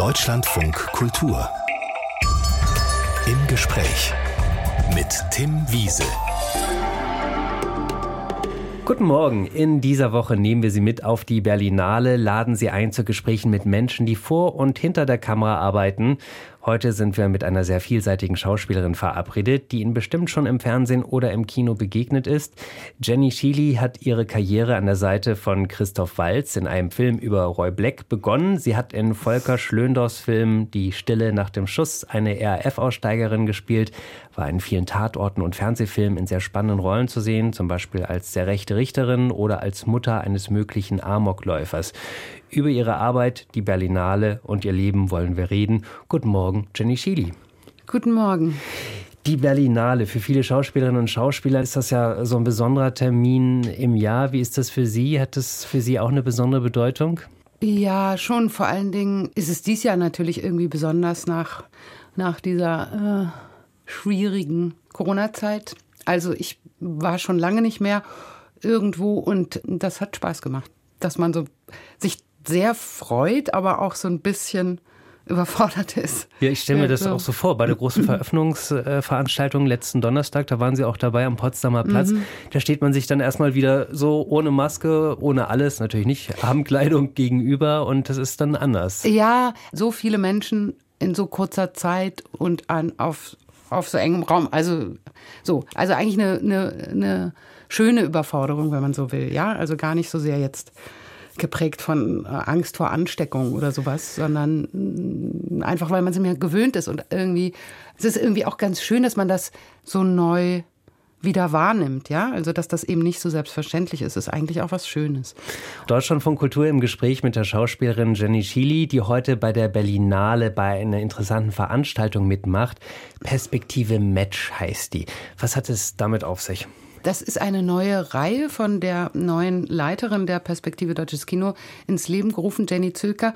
Deutschlandfunk Kultur. Im Gespräch mit Tim Wiese. Guten Morgen. In dieser Woche nehmen wir Sie mit auf die Berlinale, laden Sie ein zu Gesprächen mit Menschen, die vor und hinter der Kamera arbeiten. Heute sind wir mit einer sehr vielseitigen Schauspielerin verabredet, die Ihnen bestimmt schon im Fernsehen oder im Kino begegnet ist. Jenny Sheely hat ihre Karriere an der Seite von Christoph Waltz in einem Film über Roy Black begonnen. Sie hat in Volker Schlöndorfs Film Die Stille nach dem Schuss eine RAF-Aussteigerin gespielt, war in vielen Tatorten und Fernsehfilmen in sehr spannenden Rollen zu sehen, zum Beispiel als der rechte Richterin oder als Mutter eines möglichen Amokläufers. Über ihre Arbeit, die Berlinale und ihr Leben wollen wir reden. Guten Morgen, Jenny Schieli. Guten Morgen. Die Berlinale. Für viele Schauspielerinnen und Schauspieler ist das ja so ein besonderer Termin im Jahr. Wie ist das für Sie? Hat das für Sie auch eine besondere Bedeutung? Ja, schon. Vor allen Dingen ist es dieses Jahr natürlich irgendwie besonders nach, nach dieser äh, schwierigen Corona-Zeit. Also ich war schon lange nicht mehr irgendwo und das hat Spaß gemacht, dass man so sich sehr freut, aber auch so ein bisschen überfordert ist. Ja, ich stelle mir das auch so vor. Bei der großen Veröffentlichungsveranstaltung letzten Donnerstag, da waren Sie auch dabei am Potsdamer Platz. Mhm. Da steht man sich dann erstmal wieder so ohne Maske, ohne alles, natürlich nicht, Abendkleidung gegenüber und das ist dann anders. Ja, so viele Menschen in so kurzer Zeit und an, auf, auf so engem Raum. Also so, also eigentlich eine, eine, eine schöne Überforderung, wenn man so will. Ja, also gar nicht so sehr jetzt geprägt von äh, Angst vor Ansteckung oder sowas, sondern mm, einfach, weil man es mir gewöhnt ist. Und irgendwie, es ist irgendwie auch ganz schön, dass man das so neu wieder wahrnimmt, ja, also dass das eben nicht so selbstverständlich ist, ist eigentlich auch was Schönes. Deutschland von Kultur im Gespräch mit der Schauspielerin Jenny Schili, die heute bei der Berlinale bei einer interessanten Veranstaltung mitmacht. Perspektive Match heißt die. Was hat es damit auf sich? Das ist eine neue Reihe von der neuen Leiterin der Perspektive Deutsches Kino ins Leben gerufen, Jenny Zülker,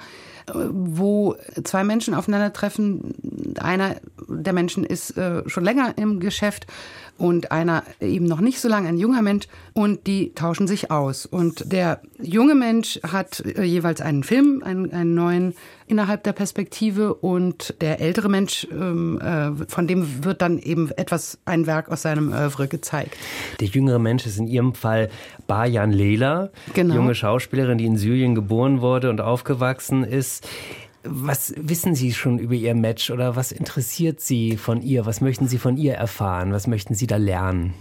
wo zwei Menschen aufeinandertreffen. Einer der Menschen ist äh, schon länger im Geschäft und einer eben noch nicht so lange, ein junger Mensch, und die tauschen sich aus. Und der junge Mensch hat äh, jeweils einen Film, einen, einen neuen innerhalb der Perspektive und der ältere Mensch, ähm, äh, von dem wird dann eben etwas, ein Werk aus seinem Oeuvre gezeigt. Der jüngere Mensch ist in Ihrem Fall Bayan Lela, genau. junge Schauspielerin, die in Syrien geboren wurde und aufgewachsen ist. Was wissen Sie schon über Ihr Match oder was interessiert Sie von ihr? Was möchten Sie von ihr erfahren? Was möchten Sie da lernen?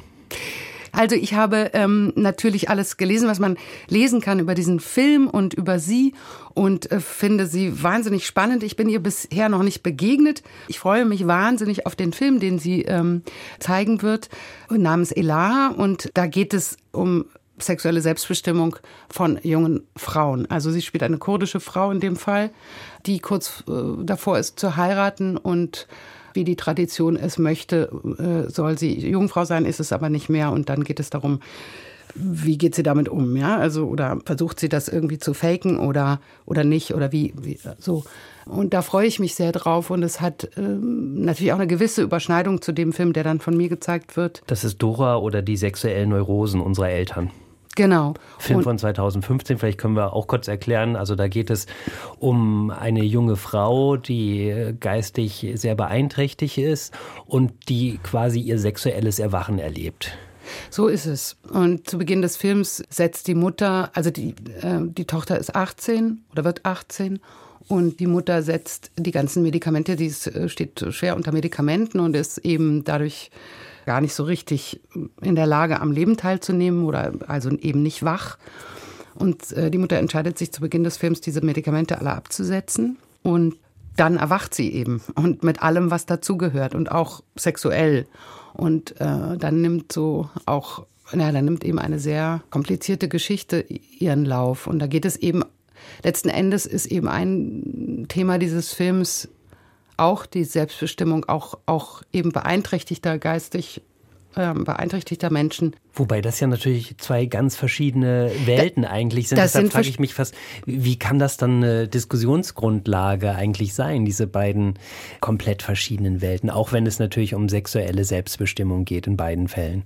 Also ich habe ähm, natürlich alles gelesen, was man lesen kann über diesen Film und über sie und äh, finde sie wahnsinnig spannend. Ich bin ihr bisher noch nicht begegnet. Ich freue mich wahnsinnig auf den Film, den sie ähm, zeigen wird, namens Elaha. Und da geht es um sexuelle Selbstbestimmung von jungen Frauen. Also sie spielt eine kurdische Frau in dem Fall, die kurz äh, davor ist zu heiraten und wie die Tradition es möchte, äh, soll sie Jungfrau sein, ist es aber nicht mehr. Und dann geht es darum, wie geht sie damit um, ja? Also, oder versucht sie das irgendwie zu faken oder, oder nicht oder wie, wie so. Und da freue ich mich sehr drauf und es hat ähm, natürlich auch eine gewisse Überschneidung zu dem Film, der dann von mir gezeigt wird. Das ist Dora oder die sexuellen Neurosen unserer Eltern. Genau. Film von 2015, vielleicht können wir auch kurz erklären. Also da geht es um eine junge Frau, die geistig sehr beeinträchtigt ist und die quasi ihr sexuelles Erwachen erlebt. So ist es. Und zu Beginn des Films setzt die Mutter, also die, äh, die Tochter ist 18 oder wird 18 und die Mutter setzt die ganzen Medikamente, die äh, steht schwer unter Medikamenten und ist eben dadurch gar nicht so richtig in der Lage, am Leben teilzunehmen oder also eben nicht wach. Und äh, die Mutter entscheidet sich zu Beginn des Films, diese Medikamente alle abzusetzen. Und dann erwacht sie eben und mit allem, was dazugehört und auch sexuell. Und äh, dann nimmt so auch, ja, dann nimmt eben eine sehr komplizierte Geschichte ihren Lauf. Und da geht es eben, letzten Endes ist eben ein Thema dieses Films auch die Selbstbestimmung auch, auch eben beeinträchtigter geistig ähm, beeinträchtigter Menschen. Wobei das ja natürlich zwei ganz verschiedene Welten da, eigentlich sind. Deshalb frage ich mich fast, wie kann das dann eine Diskussionsgrundlage eigentlich sein, diese beiden komplett verschiedenen Welten, auch wenn es natürlich um sexuelle Selbstbestimmung geht in beiden Fällen.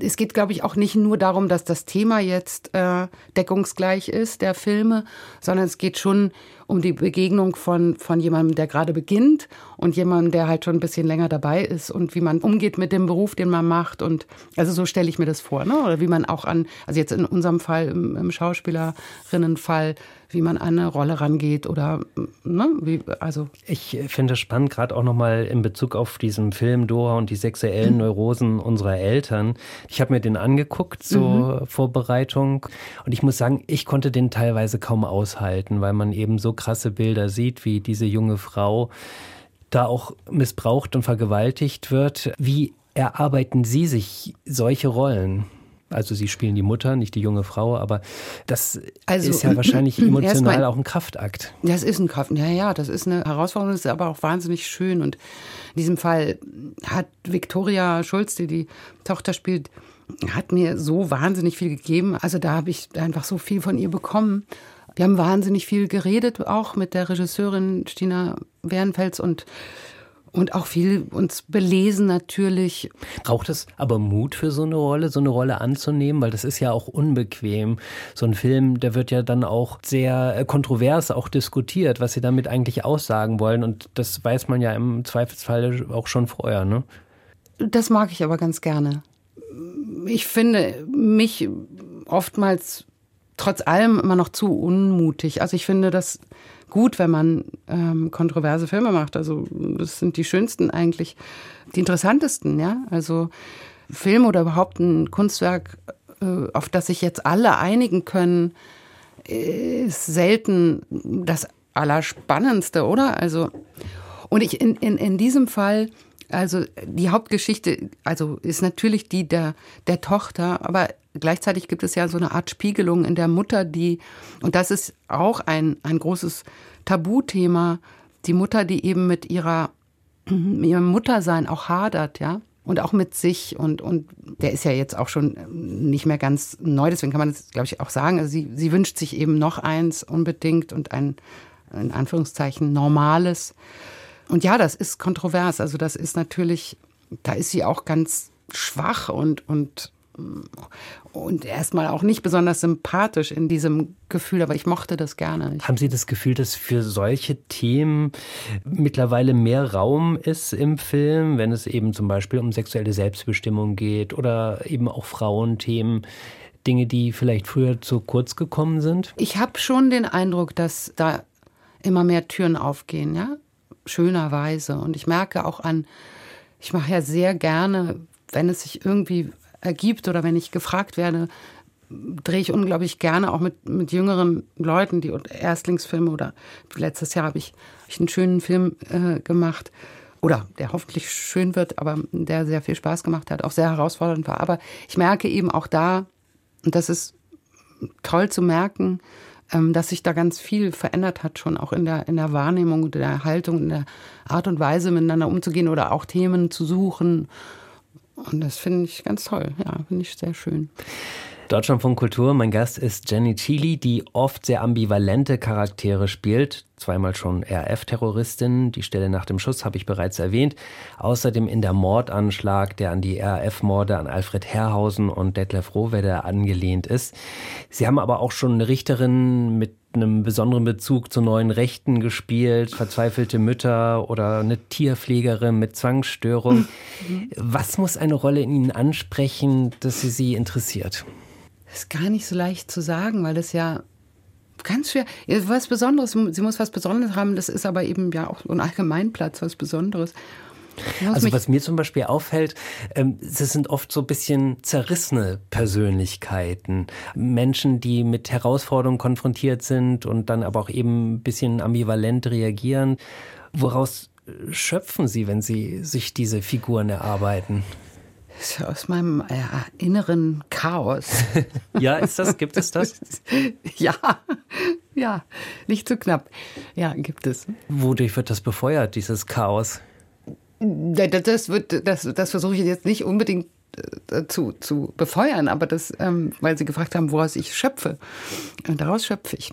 Es geht, glaube ich, auch nicht nur darum, dass das Thema jetzt äh, deckungsgleich ist, der Filme, sondern es geht schon um die Begegnung von, von jemandem, der gerade beginnt und jemandem, der halt schon ein bisschen länger dabei ist und wie man umgeht mit dem Beruf, den man macht. Und also so stelle ich mir das vor, ne? Oder wie man auch an, also jetzt in unserem Fall, im, im Schauspielerinnenfall, wie man an eine Rolle rangeht oder ne, wie, also. Ich finde es spannend, gerade auch nochmal in Bezug auf diesen Film Dora und die sexuellen mhm. Neurosen unserer Eltern. Ich habe mir den angeguckt zur mhm. Vorbereitung und ich muss sagen, ich konnte den teilweise kaum aushalten, weil man eben so krasse Bilder sieht, wie diese junge Frau da auch missbraucht und vergewaltigt wird. Wie erarbeiten Sie sich solche Rollen? Also sie spielen die Mutter, nicht die junge Frau, aber das also, ist ja wahrscheinlich emotional auch ein Kraftakt. Das ist ein Kraft, ja, ja, das ist eine Herausforderung, das ist aber auch wahnsinnig schön. Und in diesem Fall hat Viktoria Schulz, die die Tochter spielt, hat mir so wahnsinnig viel gegeben. Also da habe ich einfach so viel von ihr bekommen. Wir haben wahnsinnig viel geredet, auch mit der Regisseurin Stina Wernfels und und auch viel uns belesen natürlich. Braucht es aber Mut für so eine Rolle, so eine Rolle anzunehmen? Weil das ist ja auch unbequem. So ein Film, der wird ja dann auch sehr äh, kontrovers auch diskutiert, was sie damit eigentlich aussagen wollen. Und das weiß man ja im Zweifelsfall auch schon vorher, ne? Das mag ich aber ganz gerne. Ich finde mich oftmals trotz allem immer noch zu unmutig. Also ich finde das gut, wenn man ähm, kontroverse Filme macht. Also das sind die schönsten eigentlich, die interessantesten, ja. Also Film oder überhaupt ein Kunstwerk, äh, auf das sich jetzt alle einigen können, ist selten das Allerspannendste, oder? Also und ich in, in, in diesem Fall also die Hauptgeschichte, also ist natürlich die der, der Tochter, aber gleichzeitig gibt es ja so eine Art Spiegelung in der Mutter, die, und das ist auch ein, ein großes Tabuthema, die Mutter, die eben mit ihrer, mit ihrem Muttersein auch hadert, ja. Und auch mit sich und, und der ist ja jetzt auch schon nicht mehr ganz neu, deswegen kann man das, glaube ich, auch sagen. Also sie, sie wünscht sich eben noch eins unbedingt und ein, in Anführungszeichen, normales. Und ja, das ist kontrovers. Also das ist natürlich, da ist sie auch ganz schwach und, und, und erstmal auch nicht besonders sympathisch in diesem Gefühl, aber ich mochte das gerne. Haben Sie das Gefühl, dass für solche Themen mittlerweile mehr Raum ist im Film, wenn es eben zum Beispiel um sexuelle Selbstbestimmung geht oder eben auch Frauenthemen? Dinge, die vielleicht früher zu kurz gekommen sind? Ich habe schon den Eindruck, dass da immer mehr Türen aufgehen, ja schönerweise. Und ich merke auch an, ich mache ja sehr gerne, wenn es sich irgendwie ergibt oder wenn ich gefragt werde, drehe ich unglaublich gerne auch mit, mit jüngeren Leuten, die Erstlingsfilme oder letztes Jahr habe ich, hab ich einen schönen Film äh, gemacht oder der hoffentlich schön wird, aber der sehr viel Spaß gemacht hat, auch sehr herausfordernd war. Aber ich merke eben auch da, und das ist toll zu merken, dass sich da ganz viel verändert hat, schon auch in der, in der Wahrnehmung, der Haltung, in der Art und Weise miteinander umzugehen oder auch Themen zu suchen. Und das finde ich ganz toll, ja, finde ich sehr schön. Deutschland von Kultur. Mein Gast ist Jenny Chili, die oft sehr ambivalente Charaktere spielt. Zweimal schon RAF-Terroristin. Die Stelle nach dem Schuss habe ich bereits erwähnt. Außerdem in der Mordanschlag, der an die RAF-Morde an Alfred Herrhausen und Detlef Rohwedder angelehnt ist. Sie haben aber auch schon eine Richterin mit einem besonderen Bezug zu neuen Rechten gespielt, verzweifelte Mütter oder eine Tierpflegerin mit Zwangsstörung. Was muss eine Rolle in Ihnen ansprechen, dass sie Sie interessiert? Ist gar nicht so leicht zu sagen, weil das ja ganz schwer, was Besonderes, sie muss was Besonderes haben, das ist aber eben ja auch ein Allgemeinplatz, was Besonderes. Also was mir zum Beispiel auffällt, ähm, sind oft so ein bisschen zerrissene Persönlichkeiten. Menschen, die mit Herausforderungen konfrontiert sind und dann aber auch eben ein bisschen ambivalent reagieren. Woraus schöpfen Sie, wenn Sie sich diese Figuren erarbeiten? Aus meinem äh, inneren Chaos. ja, ist das? Gibt es das? ja, ja, nicht zu knapp. Ja, gibt es. Wodurch wird das befeuert, dieses Chaos? Das, wird, das, das versuche ich jetzt nicht unbedingt äh, zu, zu befeuern, aber das, ähm, weil sie gefragt haben, woraus ich schöpfe. Und daraus schöpfe ich.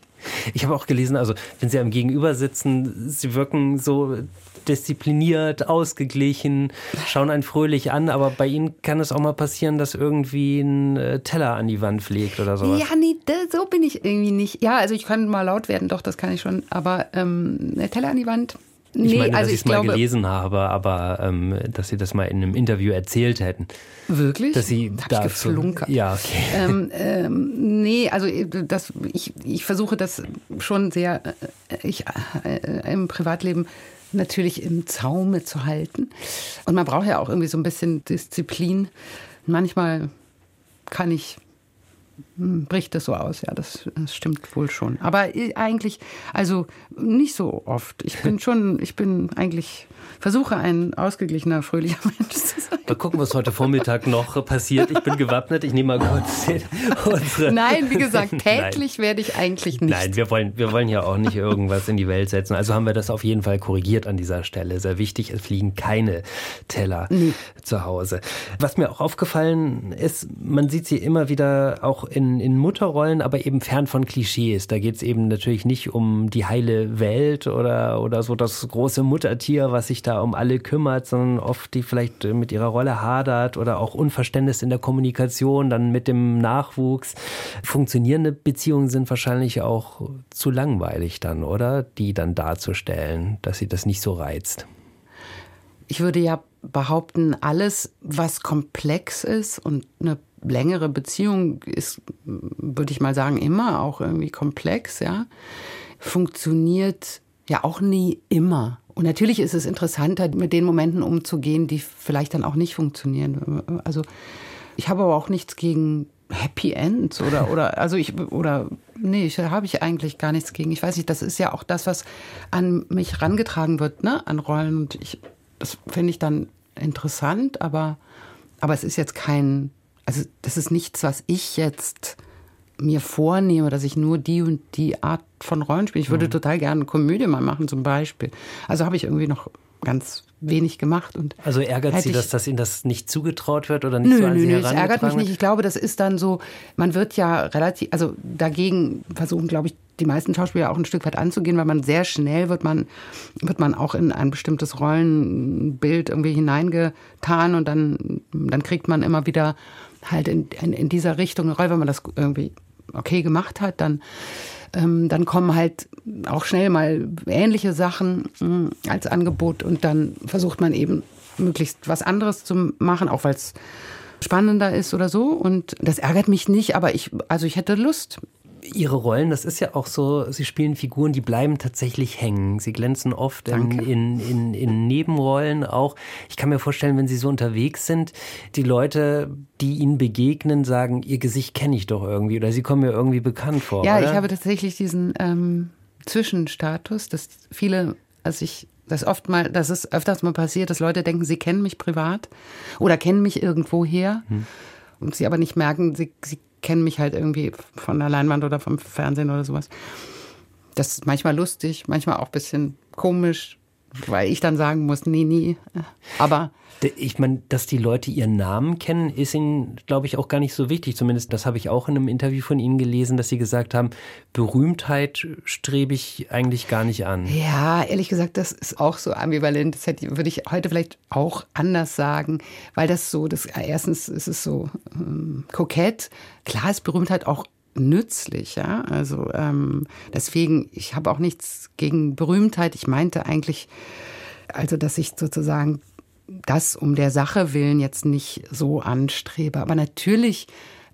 Ich habe auch gelesen, also wenn Sie am Gegenüber sitzen, Sie wirken so diszipliniert, ausgeglichen, schauen einen fröhlich an, aber bei Ihnen kann es auch mal passieren, dass irgendwie ein äh, Teller an die Wand fliegt oder sowas. Ja, nee, so bin ich irgendwie nicht. Ja, also ich kann mal laut werden, doch, das kann ich schon, aber ähm, Teller an die Wand, Nee, ich meine, also dass ich es mal gelesen habe, aber ähm, dass Sie das mal in einem Interview erzählt hätten. Wirklich? Dass Sie Hab da ich geflunkert. Ja, okay. Ähm, ähm, nee, also äh, das, ich, ich versuche das schon sehr äh, ich, äh, im Privatleben natürlich im Zaume zu halten. Und man braucht ja auch irgendwie so ein bisschen Disziplin. Manchmal kann ich bricht das so aus, ja, das, das, stimmt wohl schon. Aber äh, eigentlich, also nicht so oft. Ich bin schon, ich bin eigentlich versuche ein ausgeglichener, fröhlicher Mensch zu sein. Mal gucken, was heute Vormittag noch passiert. Ich bin gewappnet. Ich nehme mal kurz unsere. Nein, wie gesagt, täglich werde ich eigentlich nicht. Nein, wir wollen, wir wollen ja auch nicht irgendwas in die Welt setzen. Also haben wir das auf jeden Fall korrigiert an dieser Stelle. Sehr wichtig, es fliegen keine Teller nee. zu Hause. Was mir auch aufgefallen ist, man sieht sie immer wieder auch in, in Mutterrollen, aber eben fern von Klischees. Da geht es eben natürlich nicht um die heile Welt oder, oder so das große Muttertier, was sich da um alle kümmert, sondern oft die vielleicht mit ihrer Rolle hadert oder auch Unverständnis in der Kommunikation, dann mit dem Nachwuchs. Funktionierende Beziehungen sind wahrscheinlich auch zu langweilig dann, oder? Die dann darzustellen, dass sie das nicht so reizt. Ich würde ja behaupten, alles, was komplex ist und eine längere Beziehung ist, würde ich mal sagen, immer auch irgendwie komplex, ja, funktioniert ja auch nie immer. Und natürlich ist es interessanter, mit den Momenten umzugehen, die vielleicht dann auch nicht funktionieren. Also ich habe aber auch nichts gegen Happy Ends oder oder also ich oder nee, ich habe ich eigentlich gar nichts gegen. Ich weiß nicht, das ist ja auch das, was an mich rangetragen wird, ne, an Rollen und ich das finde ich dann interessant, aber aber es ist jetzt kein also das ist nichts, was ich jetzt mir vornehme, dass ich nur die und die Art von Rollen spiele. Ich würde mhm. total gerne eine Komödie mal machen zum Beispiel. Also habe ich irgendwie noch ganz wenig gemacht. Und also ärgert Sie das, dass Ihnen das nicht zugetraut wird oder nicht nö, so an nö, Sie nö, es ärgert mich nicht. Ich glaube, das ist dann so, man wird ja relativ, also dagegen versuchen, glaube ich, die meisten Schauspieler auch ein Stück weit anzugehen, weil man sehr schnell wird man, wird man auch in ein bestimmtes Rollenbild irgendwie hineingetan und dann, dann kriegt man immer wieder halt in, in, in dieser Richtung Rolle, wenn man das irgendwie okay gemacht hat, dann, ähm, dann kommen halt auch schnell mal ähnliche Sachen mh, hm, als Angebot und dann versucht man eben möglichst was anderes zu machen, auch weil es spannender ist oder so. Und das ärgert mich nicht, aber ich, also ich hätte Lust, Ihre Rollen, das ist ja auch so, Sie spielen Figuren, die bleiben tatsächlich hängen. Sie glänzen oft in, in, in, in, Nebenrollen auch. Ich kann mir vorstellen, wenn Sie so unterwegs sind, die Leute, die Ihnen begegnen, sagen, Ihr Gesicht kenne ich doch irgendwie oder Sie kommen mir irgendwie bekannt vor. Ja, oder? ich habe tatsächlich diesen ähm, Zwischenstatus, dass viele, also ich das oft mal, das ist öfters mal passiert, dass Leute denken, sie kennen mich privat oder kennen mich irgendwoher hm. und sie aber nicht merken, sie, sie kennen mich halt irgendwie von der Leinwand oder vom Fernsehen oder sowas. Das ist manchmal lustig, manchmal auch ein bisschen komisch, weil ich dann sagen muss, nee, nee. Aber ich meine, dass die Leute ihren Namen kennen, ist ihnen, glaube ich, auch gar nicht so wichtig. Zumindest das habe ich auch in einem Interview von ihnen gelesen, dass sie gesagt haben, Berühmtheit strebe ich eigentlich gar nicht an. Ja, ehrlich gesagt, das ist auch so ambivalent. Das hätte, würde ich heute vielleicht auch anders sagen, weil das so, das erstens ist es so ähm, kokett. Klar ist Berühmtheit auch nützlich, ja. Also ähm, deswegen, ich habe auch nichts gegen Berühmtheit. Ich meinte eigentlich, also dass ich sozusagen das um der Sache willen jetzt nicht so anstrebe. Aber natürlich,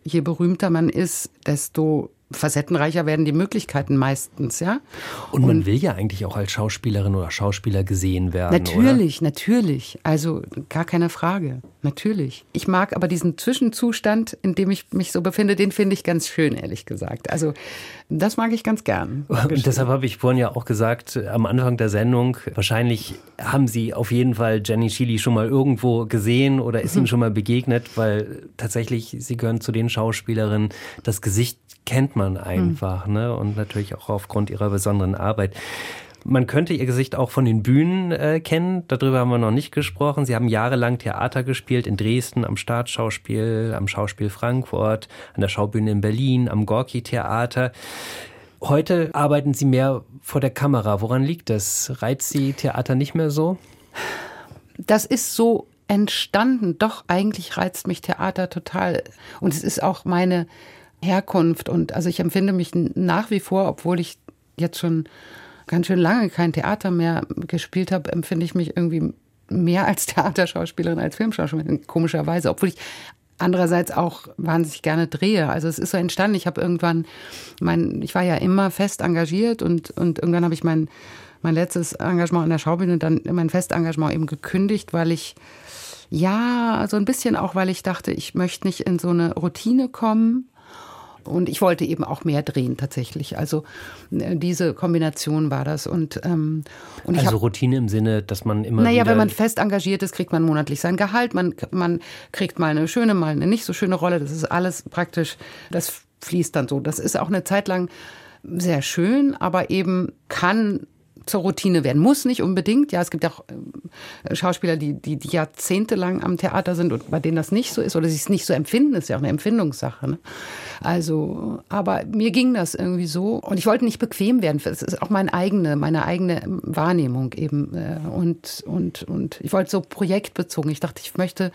je berühmter man ist, desto facettenreicher werden die Möglichkeiten meistens, ja. Und man und, will ja eigentlich auch als Schauspielerin oder Schauspieler gesehen werden. Natürlich, oder? natürlich. Also gar keine Frage. Natürlich. Ich mag aber diesen Zwischenzustand, in dem ich mich so befinde, den finde ich ganz schön, ehrlich gesagt. Also das mag ich ganz gern. Und deshalb habe ich vorhin ja auch gesagt, am Anfang der Sendung, wahrscheinlich haben Sie auf jeden Fall Jenny Chili schon mal irgendwo gesehen oder ist mhm. ihm schon mal begegnet, weil tatsächlich Sie gehören zu den Schauspielerinnen, das Gesicht kennt man einfach, mhm. ne? Und natürlich auch aufgrund ihrer besonderen Arbeit. Man könnte Ihr Gesicht auch von den Bühnen äh, kennen. Darüber haben wir noch nicht gesprochen. Sie haben jahrelang Theater gespielt in Dresden, am Staatsschauspiel, am Schauspiel Frankfurt, an der Schaubühne in Berlin, am Gorki-Theater. Heute arbeiten Sie mehr vor der Kamera. Woran liegt das? Reizt Sie Theater nicht mehr so? Das ist so entstanden. Doch, eigentlich reizt mich Theater total. Und es ist auch meine Herkunft. Und also ich empfinde mich nach wie vor, obwohl ich jetzt schon ganz schön lange kein Theater mehr gespielt habe, empfinde ich mich irgendwie mehr als Theaterschauspielerin als Filmschauspielerin, komischerweise, obwohl ich andererseits auch wahnsinnig gerne drehe. Also es ist so entstanden, ich habe irgendwann mein ich war ja immer fest engagiert und und irgendwann habe ich mein mein letztes Engagement in der Schaubühne dann mein Festengagement eben gekündigt, weil ich ja, so ein bisschen auch, weil ich dachte, ich möchte nicht in so eine Routine kommen und ich wollte eben auch mehr drehen tatsächlich. Also äh, diese Kombination war das. Und, ähm, und also hab, Routine im Sinne, dass man immer. Naja, wenn man fest engagiert ist, kriegt man monatlich sein Gehalt. Man, man kriegt mal eine schöne, mal eine nicht so schöne Rolle. Das ist alles praktisch, das fließt dann so. Das ist auch eine Zeit lang sehr schön, aber eben kann zur Routine werden. Muss nicht unbedingt. Ja, es gibt auch äh, Schauspieler, die, die, die jahrzehntelang am Theater sind und bei denen das nicht so ist oder sie es nicht so empfinden. Das ist ja auch eine Empfindungssache. Ne? Also, aber mir ging das irgendwie so und ich wollte nicht bequem werden. Das ist auch meine eigene, meine eigene Wahrnehmung eben. Äh, und, und, und ich wollte so projektbezogen. Ich dachte, ich möchte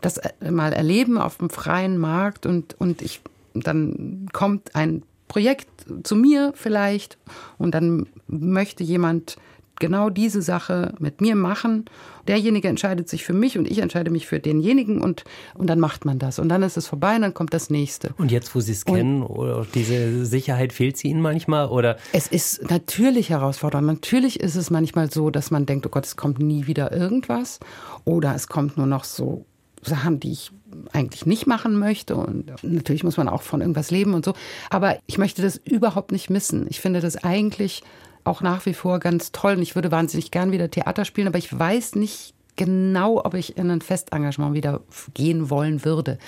das äh, mal erleben auf dem freien Markt und, und ich, dann kommt ein Projekt zu mir vielleicht und dann möchte jemand genau diese Sache mit mir machen. Derjenige entscheidet sich für mich und ich entscheide mich für denjenigen und, und dann macht man das. Und dann ist es vorbei und dann kommt das nächste. Und jetzt, wo Sie es kennen, oder diese Sicherheit fehlt sie Ihnen manchmal? Oder? Es ist natürlich herausfordernd. Natürlich ist es manchmal so, dass man denkt, oh Gott, es kommt nie wieder irgendwas. Oder es kommt nur noch so Sachen, die ich eigentlich nicht machen möchte. Und natürlich muss man auch von irgendwas leben und so. Aber ich möchte das überhaupt nicht missen. Ich finde das eigentlich auch nach wie vor ganz toll. Und ich würde wahnsinnig gern wieder Theater spielen, aber ich weiß nicht genau, ob ich in ein Festengagement wieder gehen wollen würde.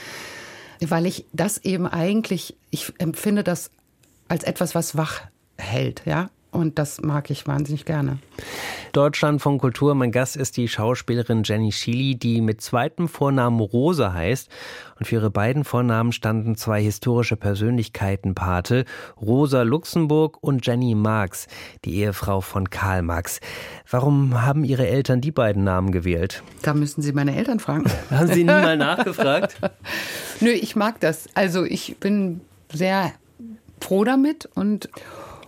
Weil ich das eben eigentlich, ich empfinde das als etwas, was wach hält, ja. Und das mag ich wahnsinnig gerne. Deutschland von Kultur. Mein Gast ist die Schauspielerin Jenny Schily, die mit zweitem Vornamen Rosa heißt. Und für ihre beiden Vornamen standen zwei historische Persönlichkeiten Pate. Rosa Luxemburg und Jenny Marx, die Ehefrau von Karl Marx. Warum haben Ihre Eltern die beiden Namen gewählt? Da müssen Sie meine Eltern fragen. Haben Sie nie mal nachgefragt? Nö, ich mag das. Also ich bin sehr froh damit und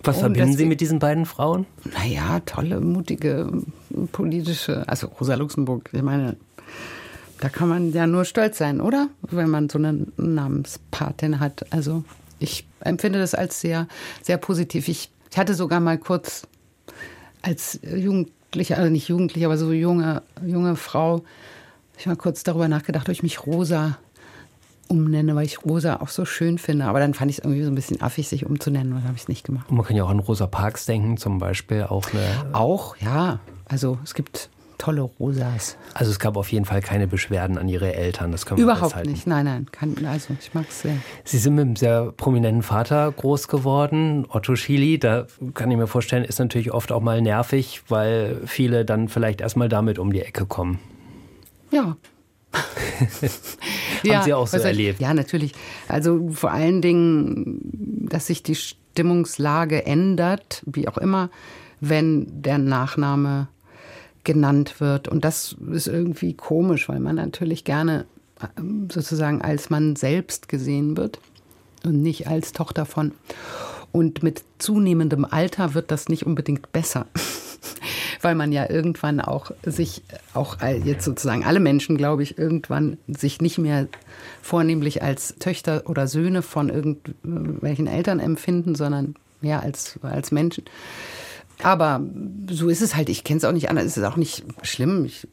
was verbinden Sie mit diesen beiden Frauen? Naja, tolle, mutige, politische, also Rosa Luxemburg, ich meine, da kann man ja nur stolz sein, oder? Wenn man so eine Namenspatin hat. Also ich empfinde das als sehr, sehr positiv. Ich, ich hatte sogar mal kurz als Jugendliche, also nicht Jugendliche, aber so junge, junge Frau, ich mal kurz darüber nachgedacht, ob ich mich Rosa umnenne, weil ich Rosa auch so schön finde. Aber dann fand ich es irgendwie so ein bisschen affig, sich umzunennen, und dann habe ich es nicht gemacht. Und man kann ja auch an Rosa Parks denken, zum Beispiel. Auch, eine auch ja. Also es gibt tolle Rosas. Also es gab auf jeden Fall keine Beschwerden an Ihre Eltern, das können wir Überhaupt nicht, nein, nein. Kann, also ich mag es sehr. Sie sind mit einem sehr prominenten Vater groß geworden, Otto Schily. Da kann ich mir vorstellen, ist natürlich oft auch mal nervig, weil viele dann vielleicht erstmal damit um die Ecke kommen. Ja, ja, Haben Sie auch so erlebt? Ja, natürlich. Also vor allen Dingen, dass sich die Stimmungslage ändert, wie auch immer, wenn der Nachname genannt wird. Und das ist irgendwie komisch, weil man natürlich gerne ähm, sozusagen als Mann selbst gesehen wird und nicht als Tochter von. Und mit zunehmendem Alter wird das nicht unbedingt besser weil man ja irgendwann auch sich, auch jetzt sozusagen alle Menschen, glaube ich, irgendwann sich nicht mehr vornehmlich als Töchter oder Söhne von irgendwelchen Eltern empfinden, sondern mehr als, als Menschen. Aber so ist es halt. Ich kenne es auch nicht anders. Es ist auch nicht schlimm. Ich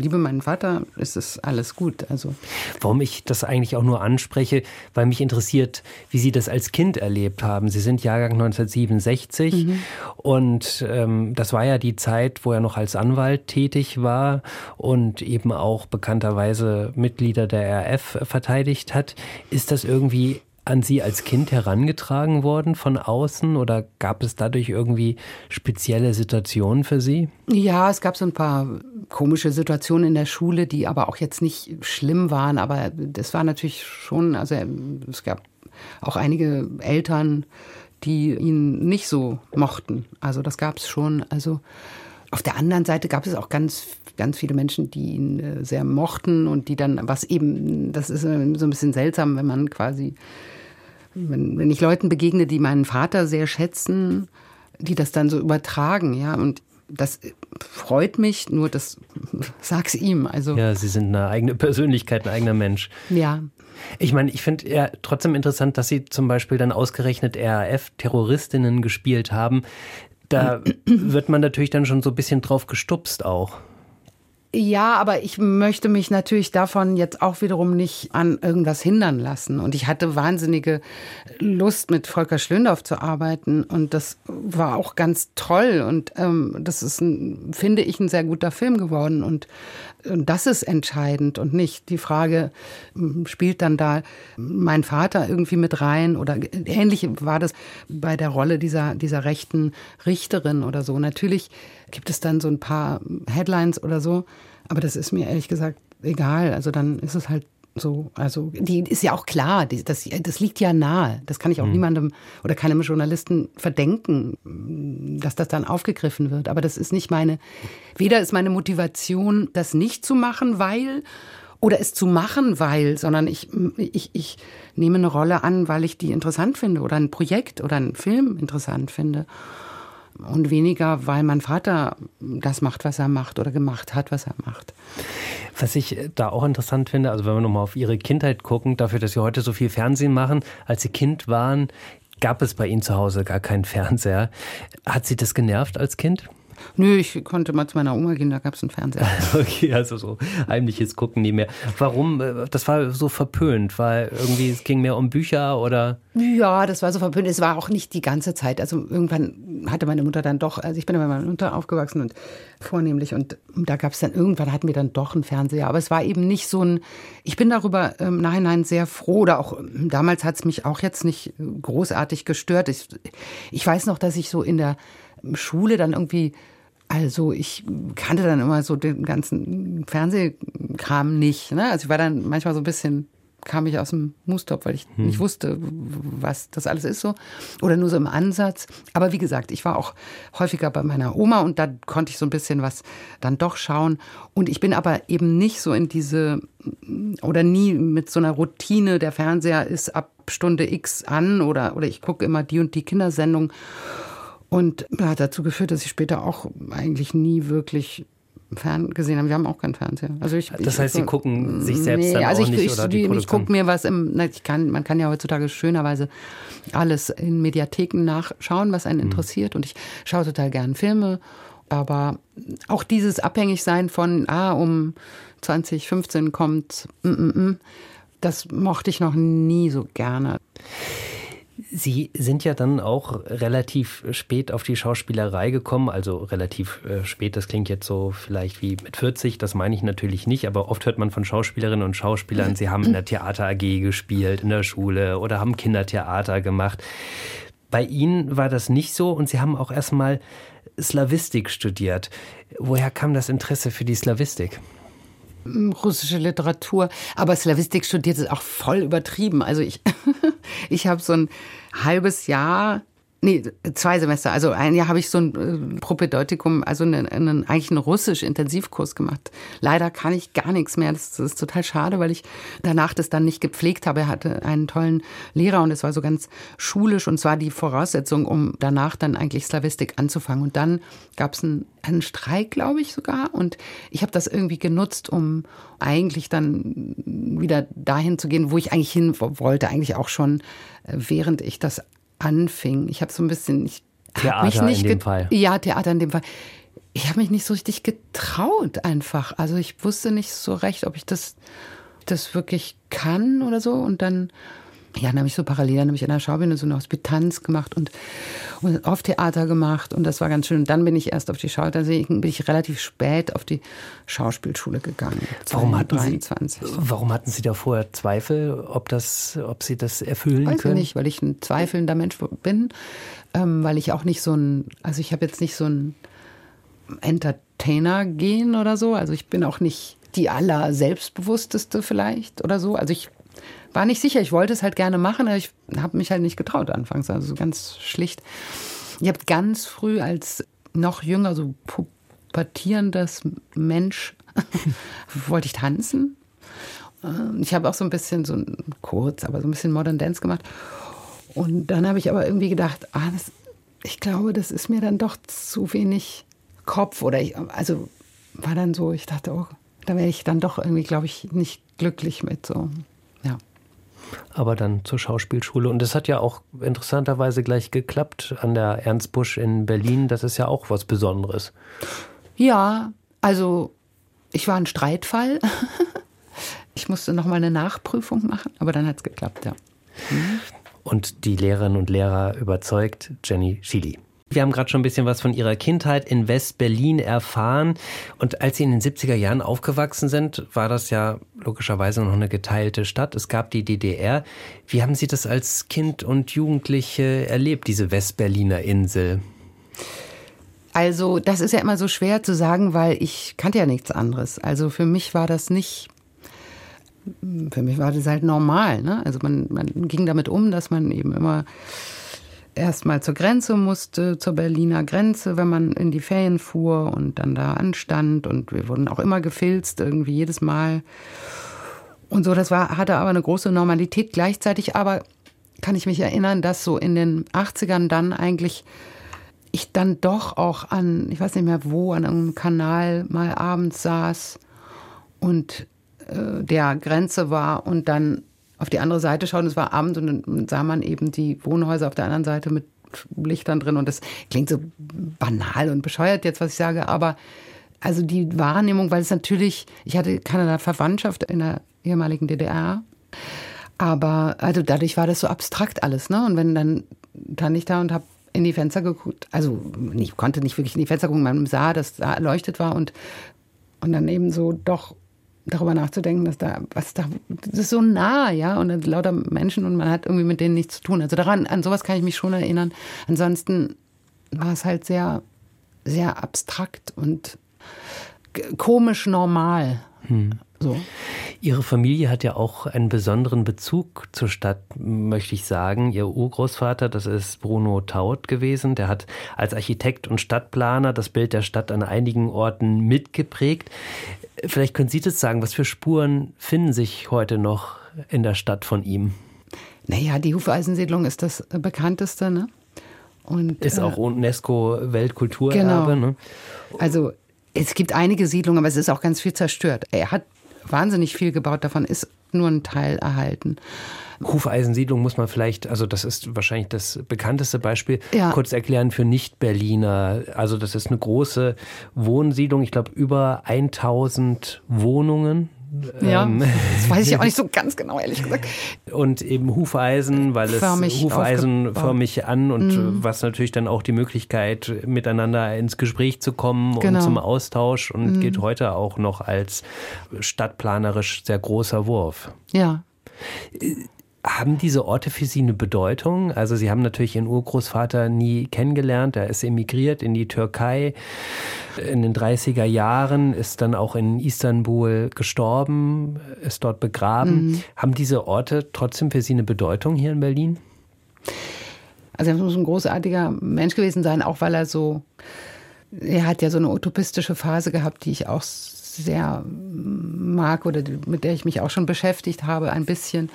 liebe meinen Vater, ist es alles gut. Also Warum ich das eigentlich auch nur anspreche, weil mich interessiert, wie Sie das als Kind erlebt haben. Sie sind Jahrgang 1967 mhm. und ähm, das war ja die Zeit, wo er noch als Anwalt tätig war und eben auch bekannterweise Mitglieder der RF verteidigt hat. Ist das irgendwie an Sie als Kind herangetragen worden von außen oder gab es dadurch irgendwie spezielle Situationen für Sie? Ja, es gab so ein paar komische Situationen in der Schule, die aber auch jetzt nicht schlimm waren, aber das war natürlich schon, also es gab auch einige Eltern, die ihn nicht so mochten. Also das gab es schon. Also auf der anderen Seite gab es auch ganz, ganz viele Menschen, die ihn äh, sehr mochten und die dann, was eben, das ist so ein bisschen seltsam, wenn man quasi, wenn, wenn ich Leuten begegne, die meinen Vater sehr schätzen, die das dann so übertragen, ja, und das freut mich, nur das sag's ihm. Also ja, Sie sind eine eigene Persönlichkeit, ein eigener Mensch. Ja. Ich meine, ich finde ja trotzdem interessant, dass Sie zum Beispiel dann ausgerechnet RAF-Terroristinnen gespielt haben. Da wird man natürlich dann schon so ein bisschen drauf gestupst auch. Ja, aber ich möchte mich natürlich davon jetzt auch wiederum nicht an irgendwas hindern lassen. Und ich hatte wahnsinnige Lust, mit Volker Schlöndorff zu arbeiten. Und das war auch ganz toll. Und ähm, das ist, ein, finde ich, ein sehr guter Film geworden. Und, und das ist entscheidend und nicht die Frage, hm, spielt dann da mein Vater irgendwie mit rein? Oder ähnlich war das bei der Rolle dieser, dieser rechten Richterin oder so. Natürlich gibt es dann so ein paar Headlines oder so. Aber das ist mir ehrlich gesagt egal. Also dann ist es halt so, also die ist ja auch klar, die, das, das liegt ja nahe. Das kann ich auch mhm. niemandem oder keinem Journalisten verdenken, dass das dann aufgegriffen wird. Aber das ist nicht meine, weder ist meine Motivation, das nicht zu machen, weil oder es zu machen, weil, sondern ich, ich, ich nehme eine Rolle an, weil ich die interessant finde oder ein Projekt oder einen Film interessant finde und weniger, weil mein Vater das macht, was er macht oder gemacht hat, was er macht. Was ich da auch interessant finde, also wenn wir nochmal auf Ihre Kindheit gucken, dafür, dass Sie heute so viel Fernsehen machen, als Sie Kind waren, gab es bei Ihnen zu Hause gar keinen Fernseher. Hat Sie das genervt als Kind? Nö, ich konnte mal zu meiner Oma gehen, da gab es einen Fernseher. okay, also so heimliches Gucken nie mehr. Warum? Äh, das war so verpönt, weil irgendwie es ging mehr um Bücher oder? Ja, das war so verpönt. Es war auch nicht die ganze Zeit. Also irgendwann hatte meine Mutter dann doch, also ich bin bei meiner Mutter aufgewachsen und vornehmlich und da gab es dann irgendwann hatten wir dann doch einen Fernseher. Aber es war eben nicht so ein, ich bin darüber im Nachhinein sehr froh oder auch damals hat es mich auch jetzt nicht großartig gestört. Ich, ich weiß noch, dass ich so in der Schule dann irgendwie also ich kannte dann immer so den ganzen Fernsehkram nicht. Ne? Also ich war dann manchmal so ein bisschen, kam ich aus dem Mustop, weil ich hm. nicht wusste, was das alles ist so. Oder nur so im Ansatz. Aber wie gesagt, ich war auch häufiger bei meiner Oma und da konnte ich so ein bisschen was dann doch schauen. Und ich bin aber eben nicht so in diese, oder nie mit so einer Routine, der Fernseher ist ab Stunde X an oder, oder ich gucke immer die und die Kindersendung. Und hat dazu geführt, dass ich später auch eigentlich nie wirklich fern gesehen habe. Wir haben auch keinen Fernseher. Also ich, das heißt, ich, Sie gucken sich selbst nee, dann also auch ich, nicht ich, oder die Ich gucke mir was im, ich kann, man kann ja heutzutage schönerweise alles in Mediatheken nachschauen, was einen mhm. interessiert. Und ich schaue total gern Filme. Aber auch dieses Abhängigsein von, ah, um 2015 kommt, mm, mm, mm, das mochte ich noch nie so gerne. Sie sind ja dann auch relativ spät auf die Schauspielerei gekommen, also relativ äh, spät, das klingt jetzt so vielleicht wie mit 40, das meine ich natürlich nicht, aber oft hört man von Schauspielerinnen und Schauspielern, sie haben in der Theater AG gespielt, in der Schule oder haben Kindertheater gemacht. Bei Ihnen war das nicht so und Sie haben auch erstmal Slavistik studiert. Woher kam das Interesse für die Slavistik? Russische Literatur, aber Slavistik studiert ist auch voll übertrieben. Also ich, ich habe so ein halbes Jahr Nee, zwei Semester. Also ein Jahr habe ich so ein äh, Propedeutikum, also einen, einen, eigentlich einen Russisch-Intensivkurs gemacht. Leider kann ich gar nichts mehr. Das, das, ist total schade, weil ich danach das dann nicht gepflegt habe. Er hatte einen tollen Lehrer und es war so ganz schulisch und zwar die Voraussetzung, um danach dann eigentlich Slavistik anzufangen. Und dann gab es einen, einen Streik, glaube ich sogar. Und ich habe das irgendwie genutzt, um eigentlich dann wieder dahin zu gehen, wo ich eigentlich hin wollte. Eigentlich auch schon, äh, während ich das anfing. Ich habe so ein bisschen, ich Theater mich nicht in dem Fall. Ja, Theater in dem Fall. Ich habe mich nicht so richtig getraut einfach. Also ich wusste nicht so recht, ob ich das, das wirklich kann oder so. Und dann ja, dann habe ich so parallel nämlich in der Schaubühne so eine Hospitanz gemacht und, und auf Theater gemacht und das war ganz schön. Und dann bin ich erst auf die Schau, deswegen bin ich relativ spät auf die Schauspielschule gegangen. Warum hatten, Sie, warum hatten Sie da vorher Zweifel, ob, das, ob Sie das erfüllen Weiß können? Ich nicht, weil ich ein zweifelnder Mensch bin, ähm, weil ich auch nicht so ein, also ich habe jetzt nicht so ein Entertainer gehen oder so, also ich bin auch nicht die aller selbstbewussteste vielleicht oder so. Also ich war nicht sicher. Ich wollte es halt gerne machen, aber ich habe mich halt nicht getraut anfangs. Also ganz schlicht. Ich habe ganz früh als noch jünger, so pubertierendes Mensch, wollte ich tanzen. Äh, ich habe auch so ein bisschen, so kurz, aber so ein bisschen Modern Dance gemacht. Und dann habe ich aber irgendwie gedacht, ah, das, ich glaube, das ist mir dann doch zu wenig Kopf. Oder ich, also war dann so, ich dachte, oh, da wäre ich dann doch irgendwie, glaube ich, nicht glücklich mit. So aber dann zur Schauspielschule. Und das hat ja auch interessanterweise gleich geklappt an der Ernst Busch in Berlin. Das ist ja auch was Besonderes. Ja, also ich war ein Streitfall. Ich musste noch mal eine Nachprüfung machen, aber dann hat es geklappt, ja. Mhm. Und die Lehrerinnen und Lehrer überzeugt Jenny Schili. Wir haben gerade schon ein bisschen was von Ihrer Kindheit in West-Berlin erfahren. Und als Sie in den 70er Jahren aufgewachsen sind, war das ja logischerweise noch eine geteilte Stadt. Es gab die DDR. Wie haben Sie das als Kind und Jugendliche erlebt, diese West-Berliner Insel? Also, das ist ja immer so schwer zu sagen, weil ich kannte ja nichts anderes. Also für mich war das nicht für mich war das halt normal. Ne? Also man, man ging damit um, dass man eben immer erstmal zur Grenze musste, zur Berliner Grenze, wenn man in die Ferien fuhr und dann da anstand. Und wir wurden auch immer gefilzt, irgendwie jedes Mal. Und so, das war, hatte aber eine große Normalität. Gleichzeitig aber kann ich mich erinnern, dass so in den 80ern dann eigentlich ich dann doch auch an, ich weiß nicht mehr wo, an einem Kanal mal abends saß und äh, der Grenze war und dann auf die andere Seite schauen. Es war Abend und dann sah man eben die Wohnhäuser auf der anderen Seite mit Lichtern drin. Und das klingt so banal und bescheuert jetzt, was ich sage, aber also die Wahrnehmung, weil es natürlich, ich hatte keine Verwandtschaft in der ehemaligen DDR, aber also dadurch war das so abstrakt alles, ne? Und wenn dann stand ich da und habe in die Fenster geguckt, also ich konnte nicht wirklich in die Fenster gucken, man sah, dass da erleuchtet war und und dann eben so doch darüber nachzudenken, dass da, was da, das ist so nah, ja, und lauter Menschen und man hat irgendwie mit denen nichts zu tun. Also daran, an sowas kann ich mich schon erinnern. Ansonsten war es halt sehr, sehr abstrakt und komisch normal. Hm. So. Ihre Familie hat ja auch einen besonderen Bezug zur Stadt, möchte ich sagen. Ihr Urgroßvater, das ist Bruno Taut gewesen, der hat als Architekt und Stadtplaner das Bild der Stadt an einigen Orten mitgeprägt. Vielleicht können Sie das sagen, was für Spuren finden sich heute noch in der Stadt von ihm? Naja, die Hufeisensiedlung ist das bekannteste, ne? Und, ist auch äh, UNESCO-Weltkulturerbe, genau. ne? Also es gibt einige Siedlungen, aber es ist auch ganz viel zerstört. Er hat wahnsinnig viel gebaut, davon ist nur ein Teil erhalten. Hufeisensiedlung muss man vielleicht, also das ist wahrscheinlich das bekannteste Beispiel, ja. kurz erklären für Nicht-Berliner. Also das ist eine große Wohnsiedlung, ich glaube über 1000 Wohnungen. Ja, ähm, das weiß ich auch nicht so ganz genau, ehrlich gesagt. Und eben Hufeisen, weil es förmig hufeisenförmig an und mhm. was natürlich dann auch die Möglichkeit, miteinander ins Gespräch zu kommen genau. und zum Austausch und mhm. geht heute auch noch als stadtplanerisch sehr großer Wurf. Ja. Haben diese Orte für Sie eine Bedeutung? Also Sie haben natürlich Ihren Urgroßvater nie kennengelernt. Er ist emigriert in die Türkei in den 30er Jahren, ist dann auch in Istanbul gestorben, ist dort begraben. Mhm. Haben diese Orte trotzdem für Sie eine Bedeutung hier in Berlin? Also er muss ein großartiger Mensch gewesen sein, auch weil er so, er hat ja so eine utopistische Phase gehabt, die ich auch sehr mag oder mit der ich mich auch schon beschäftigt habe, ein bisschen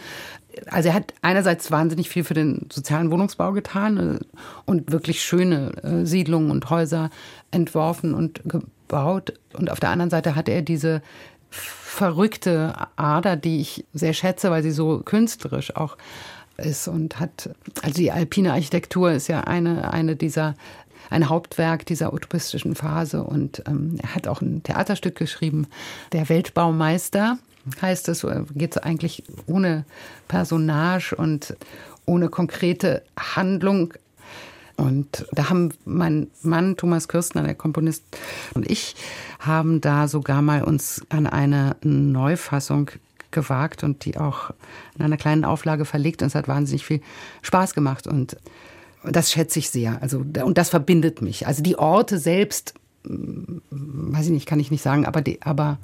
also er hat einerseits wahnsinnig viel für den sozialen Wohnungsbau getan äh, und wirklich schöne äh, Siedlungen und Häuser entworfen und gebaut. Und auf der anderen Seite hat er diese verrückte Ader, die ich sehr schätze, weil sie so künstlerisch auch ist und hat, also die alpine Architektur ist ja eine, eine dieser, ein Hauptwerk dieser utopistischen Phase und ähm, er hat auch ein Theaterstück geschrieben, Der Weltbaumeister heißt es, geht es eigentlich ohne Personage und ohne konkrete Handlung. Und da haben mein Mann Thomas Kirstner, der Komponist, und ich haben da sogar mal uns an eine Neufassung gewagt und die auch in einer kleinen Auflage verlegt. Und es hat wahnsinnig viel Spaß gemacht. Und das schätze ich sehr. Also, und das verbindet mich. Also die Orte selbst, hm, weiß ich nicht, kann ich nicht sagen, aber, die, aber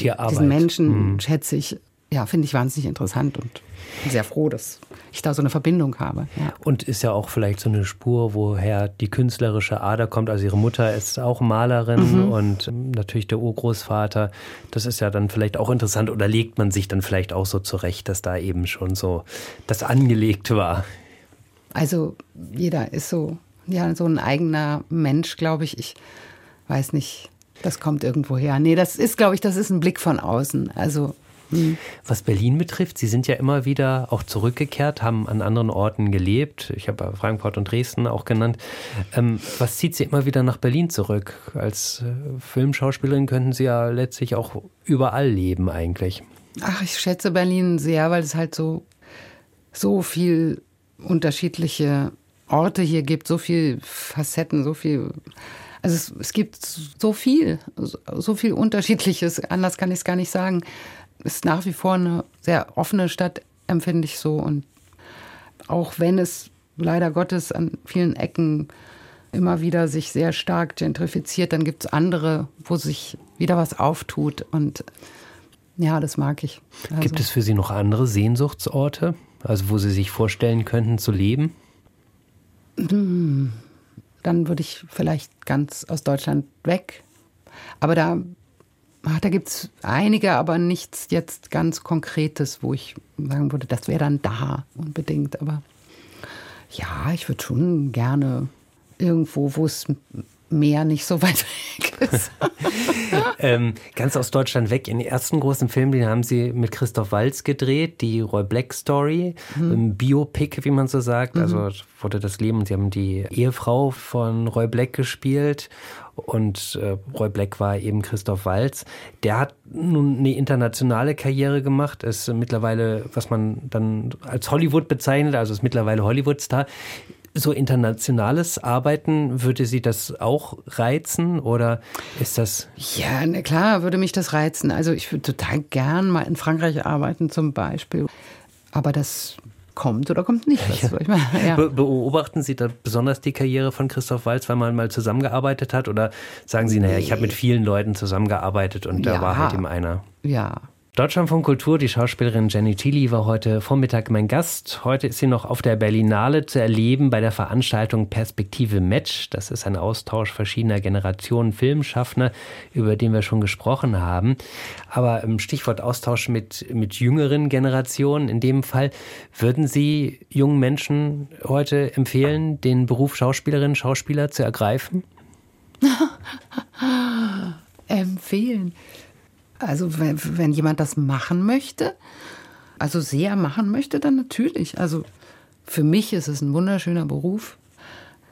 die diesen Menschen mhm. schätze ich, ja, finde ich wahnsinnig interessant und sehr froh, dass ich da so eine Verbindung habe. Ja. Und ist ja auch vielleicht so eine Spur, woher die künstlerische Ader kommt. Also ihre Mutter ist auch Malerin mhm. und natürlich der Urgroßvater. Das ist ja dann vielleicht auch interessant oder legt man sich dann vielleicht auch so zurecht, dass da eben schon so das angelegt war. Also jeder ist so, ja, so ein eigener Mensch, glaube ich. Ich weiß nicht, das kommt irgendwo her. Nee, das ist, glaube ich, das ist ein Blick von außen. Also hm. was Berlin betrifft, Sie sind ja immer wieder auch zurückgekehrt, haben an anderen Orten gelebt. Ich habe Frankfurt und Dresden auch genannt. Ähm, was zieht Sie immer wieder nach Berlin zurück? Als äh, Filmschauspielerin könnten Sie ja letztlich auch überall leben eigentlich. Ach, ich schätze Berlin sehr, weil es halt so, so viel unterschiedliche Orte hier gibt, so viel Facetten, so viel. Also es, es gibt so viel, so viel Unterschiedliches. Anders kann ich es gar nicht sagen. Es ist nach wie vor eine sehr offene Stadt, empfinde ich so. Und auch wenn es leider Gottes an vielen Ecken immer wieder sich sehr stark gentrifiziert, dann gibt es andere, wo sich wieder was auftut. Und ja, das mag ich. Also. Gibt es für Sie noch andere Sehnsuchtsorte? Also wo Sie sich vorstellen könnten zu leben? Hm. Dann würde ich vielleicht ganz aus Deutschland weg. Aber da, da gibt es einige, aber nichts jetzt ganz Konkretes, wo ich sagen würde, das wäre dann da unbedingt. Aber ja, ich würde schon gerne irgendwo, wo es Meer nicht so weit weg ist. ähm, ganz aus Deutschland weg. In den ersten großen Film, den haben sie mit Christoph Walz gedreht, die Roy Black Story, mhm. Biopic, wie man so sagt. Also mhm. Also wurde das Leben und sie haben die Ehefrau von Roy Black gespielt und äh, Roy Black war eben Christoph Walz. Der hat nun eine internationale Karriere gemacht, ist mittlerweile, was man dann als Hollywood bezeichnet, also ist mittlerweile Hollywood-Star so internationales Arbeiten, würde Sie das auch reizen oder ist das? Ja, na klar, würde mich das reizen. Also ich würde total gern mal in Frankreich arbeiten zum Beispiel. Aber das kommt oder kommt nicht. Ja. Ja. beobachten Sie da besonders die Karriere von Christoph Walz, weil man mal zusammengearbeitet hat? Oder sagen Sie, naja, ich habe mit vielen Leuten zusammengearbeitet und da war halt eben einer? Ja, Deutschland von Kultur, die Schauspielerin Jenny Tilly war heute Vormittag mein Gast. Heute ist sie noch auf der Berlinale zu erleben bei der Veranstaltung Perspektive Match. Das ist ein Austausch verschiedener Generationen Filmschaffner, über den wir schon gesprochen haben. Aber im Stichwort Austausch mit, mit jüngeren Generationen, in dem Fall, würden Sie jungen Menschen heute empfehlen, den Beruf Schauspielerin, Schauspieler zu ergreifen? empfehlen. Also wenn, wenn jemand das machen möchte, also sehr machen möchte, dann natürlich. Also für mich ist es ein wunderschöner Beruf,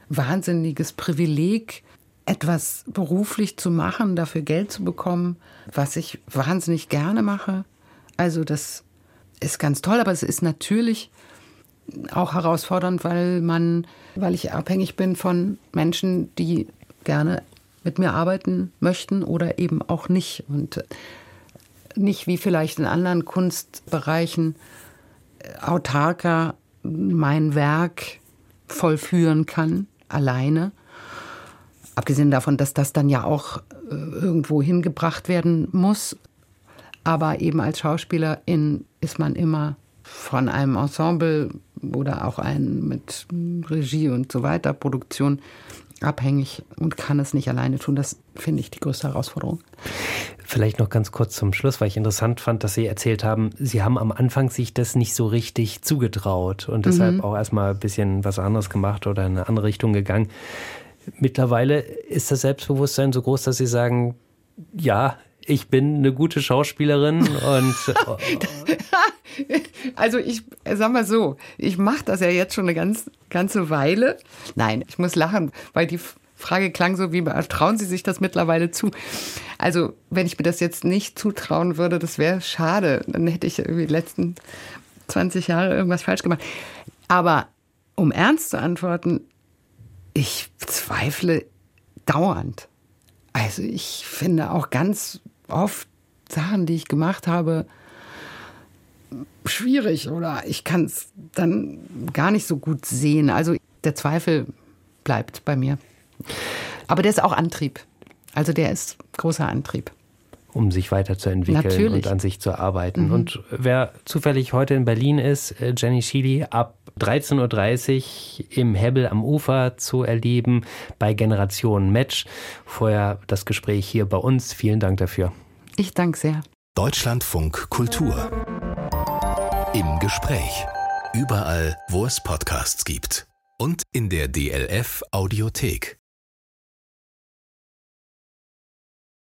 wahnsinniges Privileg, etwas beruflich zu machen, dafür Geld zu bekommen, was ich wahnsinnig gerne mache. Also das ist ganz toll, aber es ist natürlich auch herausfordernd, weil man, weil ich abhängig bin von Menschen, die gerne mit mir arbeiten möchten oder eben auch nicht. Und nicht wie vielleicht in anderen Kunstbereichen äh, autarker mein Werk vollführen kann, alleine. Abgesehen davon, dass das dann ja auch äh, irgendwo hingebracht werden muss. Aber eben als Schauspielerin ist man immer von einem Ensemble oder auch ein mit Regie und so weiter, Produktion abhängig und kann es nicht alleine tun. Das finde ich die größte Herausforderung. Vielleicht noch ganz kurz zum Schluss, weil ich interessant fand, dass Sie erzählt haben, Sie haben am Anfang sich das nicht so richtig zugetraut und deshalb mhm. auch erstmal ein bisschen was anderes gemacht oder in eine andere Richtung gegangen. Mittlerweile ist das Selbstbewusstsein so groß, dass Sie sagen, ja, ich bin eine gute Schauspielerin und also ich sag mal so, ich mache das ja jetzt schon eine ganz ganze Weile. Nein, ich muss lachen, weil die Frage klang so wie, trauen Sie sich das mittlerweile zu? Also, wenn ich mir das jetzt nicht zutrauen würde, das wäre schade. Dann hätte ich irgendwie die letzten 20 Jahre irgendwas falsch gemacht. Aber um ernst zu antworten, ich zweifle dauernd. Also ich finde auch ganz oft Sachen, die ich gemacht habe, schwierig oder ich kann es dann gar nicht so gut sehen. Also der Zweifel bleibt bei mir. Aber der ist auch Antrieb. Also der ist großer Antrieb. Um sich weiterzuentwickeln Natürlich. und an sich zu arbeiten. Mhm. Und wer zufällig heute in Berlin ist, äh, Jenny Schieli, ab 13.30 Uhr im Hebbel am Ufer zu erleben bei Generation Match. Vorher das Gespräch hier bei uns. Vielen Dank dafür. Ich danke sehr. Deutschlandfunk Kultur. Im Gespräch. Überall, wo es Podcasts gibt. Und in der DLF Audiothek.